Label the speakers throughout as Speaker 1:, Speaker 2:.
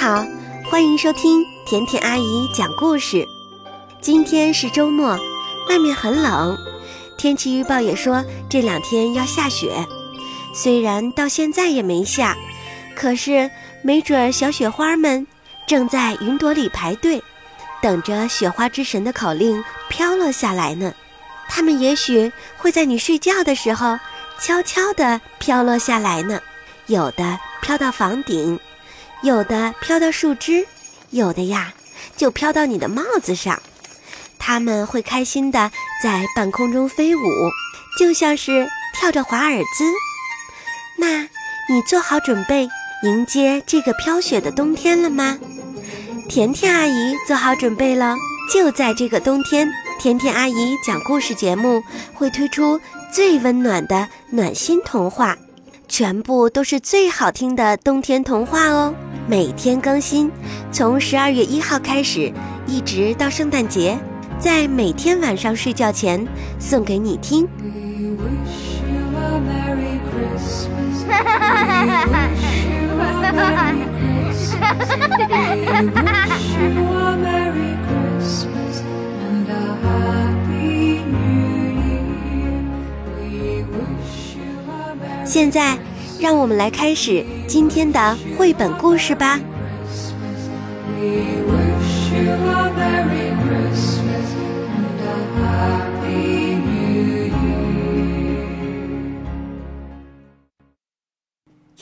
Speaker 1: 好，欢迎收听甜甜阿姨讲故事。今天是周末，外面很冷，天气预报也说这两天要下雪。虽然到现在也没下，可是没准小雪花们正在云朵里排队，等着雪花之神的口令飘落下来呢。它们也许会在你睡觉的时候悄悄地飘落下来呢。有的飘到房顶，有的飘到树枝，有的呀就飘到你的帽子上。它们会开心地在半空中飞舞，就像是跳着华尔兹。那你做好准备迎接这个飘雪的冬天了吗？甜甜阿姨做好准备了。就在这个冬天，甜甜阿姨讲故事节目会推出最温暖的暖心童话。全部都是最好听的冬天童话哦，每天更新，从十二月一号开始，一直到圣诞节，在每天晚上睡觉前送给你听。现在，让我们来开始今天的绘本故事吧。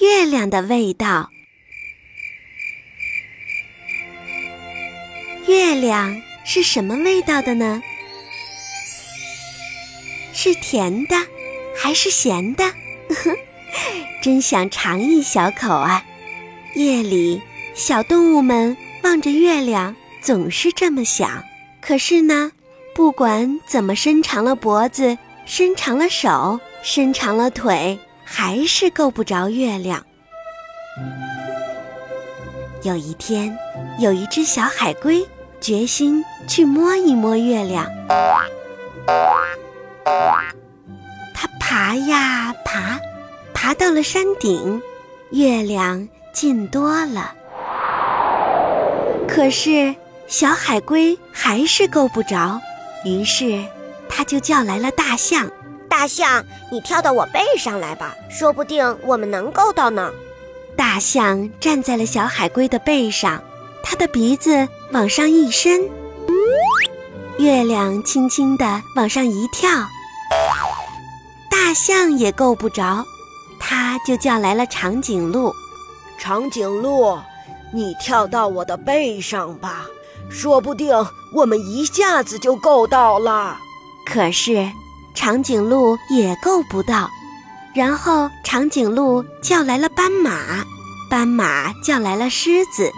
Speaker 1: 月亮的味道，月亮是什么味道的呢？是甜的，还是咸的？真想尝一小口啊！夜里，小动物们望着月亮，总是这么想。可是呢，不管怎么伸长了脖子、伸长了手、伸长了腿，还是够不着月亮。有一天，有一只小海龟决心去摸一摸月亮。它爬呀爬。爬到了山顶，月亮近多了。可是小海龟还是够不着，于是他就叫来了大象：“
Speaker 2: 大象，你跳到我背上来吧，说不定我们能够到呢。”
Speaker 1: 大象站在了小海龟的背上，它的鼻子往上一伸，月亮轻轻地往上一跳，大象也够不着。他就叫来了长颈鹿，
Speaker 3: 长颈鹿，你跳到我的背上吧，说不定我们一下子就够到了。
Speaker 1: 可是长颈鹿也够不到。然后长颈鹿叫来了斑马，斑马叫来了狮子，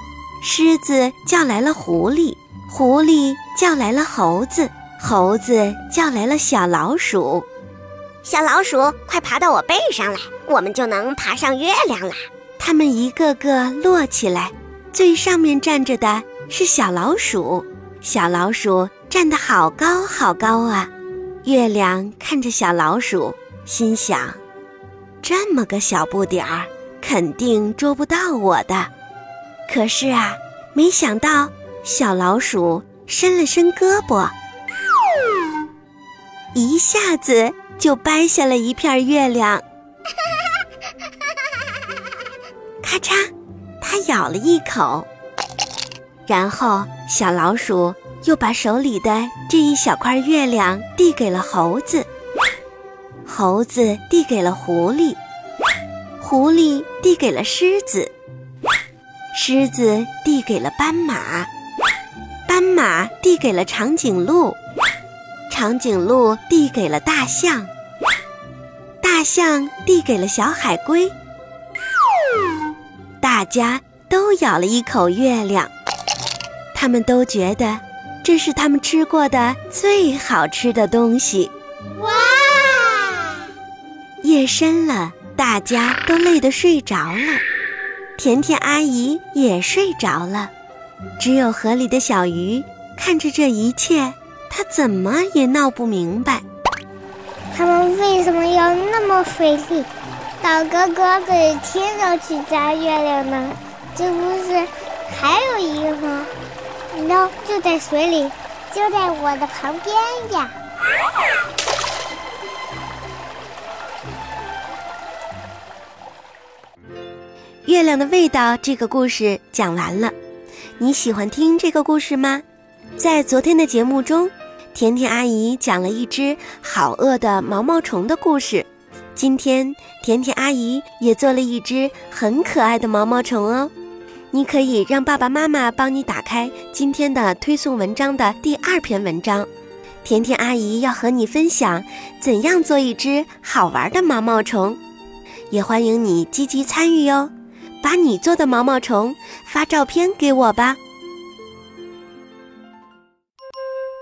Speaker 1: 狮子叫来了狐狸，狐狸叫来了猴子，猴子叫来了小老鼠。
Speaker 2: 小老鼠，快爬到我背上来，我们就能爬上月亮啦！
Speaker 1: 它们一个个落起来，最上面站着的是小老鼠。小老鼠站得好高好高啊！月亮看着小老鼠，心想：这么个小不点儿，肯定捉不到我的。可是啊，没想到小老鼠伸了伸胳膊，一下子。就掰下了一片月亮，咔嚓，它咬了一口，然后小老鼠又把手里的这一小块月亮递给了猴子，猴子递给了狐狸，狐狸递给了狮子，狮子递给了斑马，斑马递给了长颈鹿。长颈鹿递给了大象，大象递给了小海龟，大家都咬了一口月亮，他们都觉得这是他们吃过的最好吃的东西。哇！夜深了，大家都累得睡着了，甜甜阿姨也睡着了，只有河里的小鱼看着这一切。它怎么也闹不明白，
Speaker 4: 他们为什么要那么费力，小哥哥每天上去摘月亮呢？这不是还有一个呢？no，就在水里，就在我的旁边呀。
Speaker 1: 月亮的味道这个故事讲完了，你喜欢听这个故事吗？在昨天的节目中，甜甜阿姨讲了一只好饿的毛毛虫的故事。今天，甜甜阿姨也做了一只很可爱的毛毛虫哦。你可以让爸爸妈妈帮你打开今天的推送文章的第二篇文章。甜甜阿姨要和你分享怎样做一只好玩的毛毛虫，也欢迎你积极参与哟。把你做的毛毛虫发照片给我吧。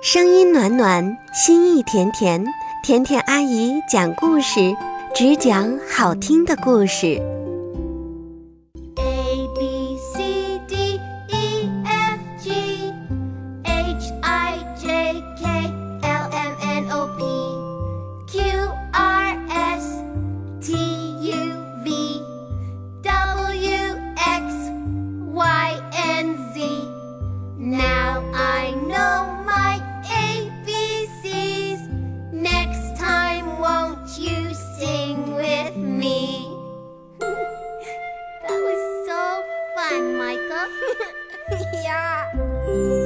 Speaker 1: 声音暖暖，心意甜甜，甜甜阿姨讲故事。只讲好听的故事。
Speaker 5: 你呀。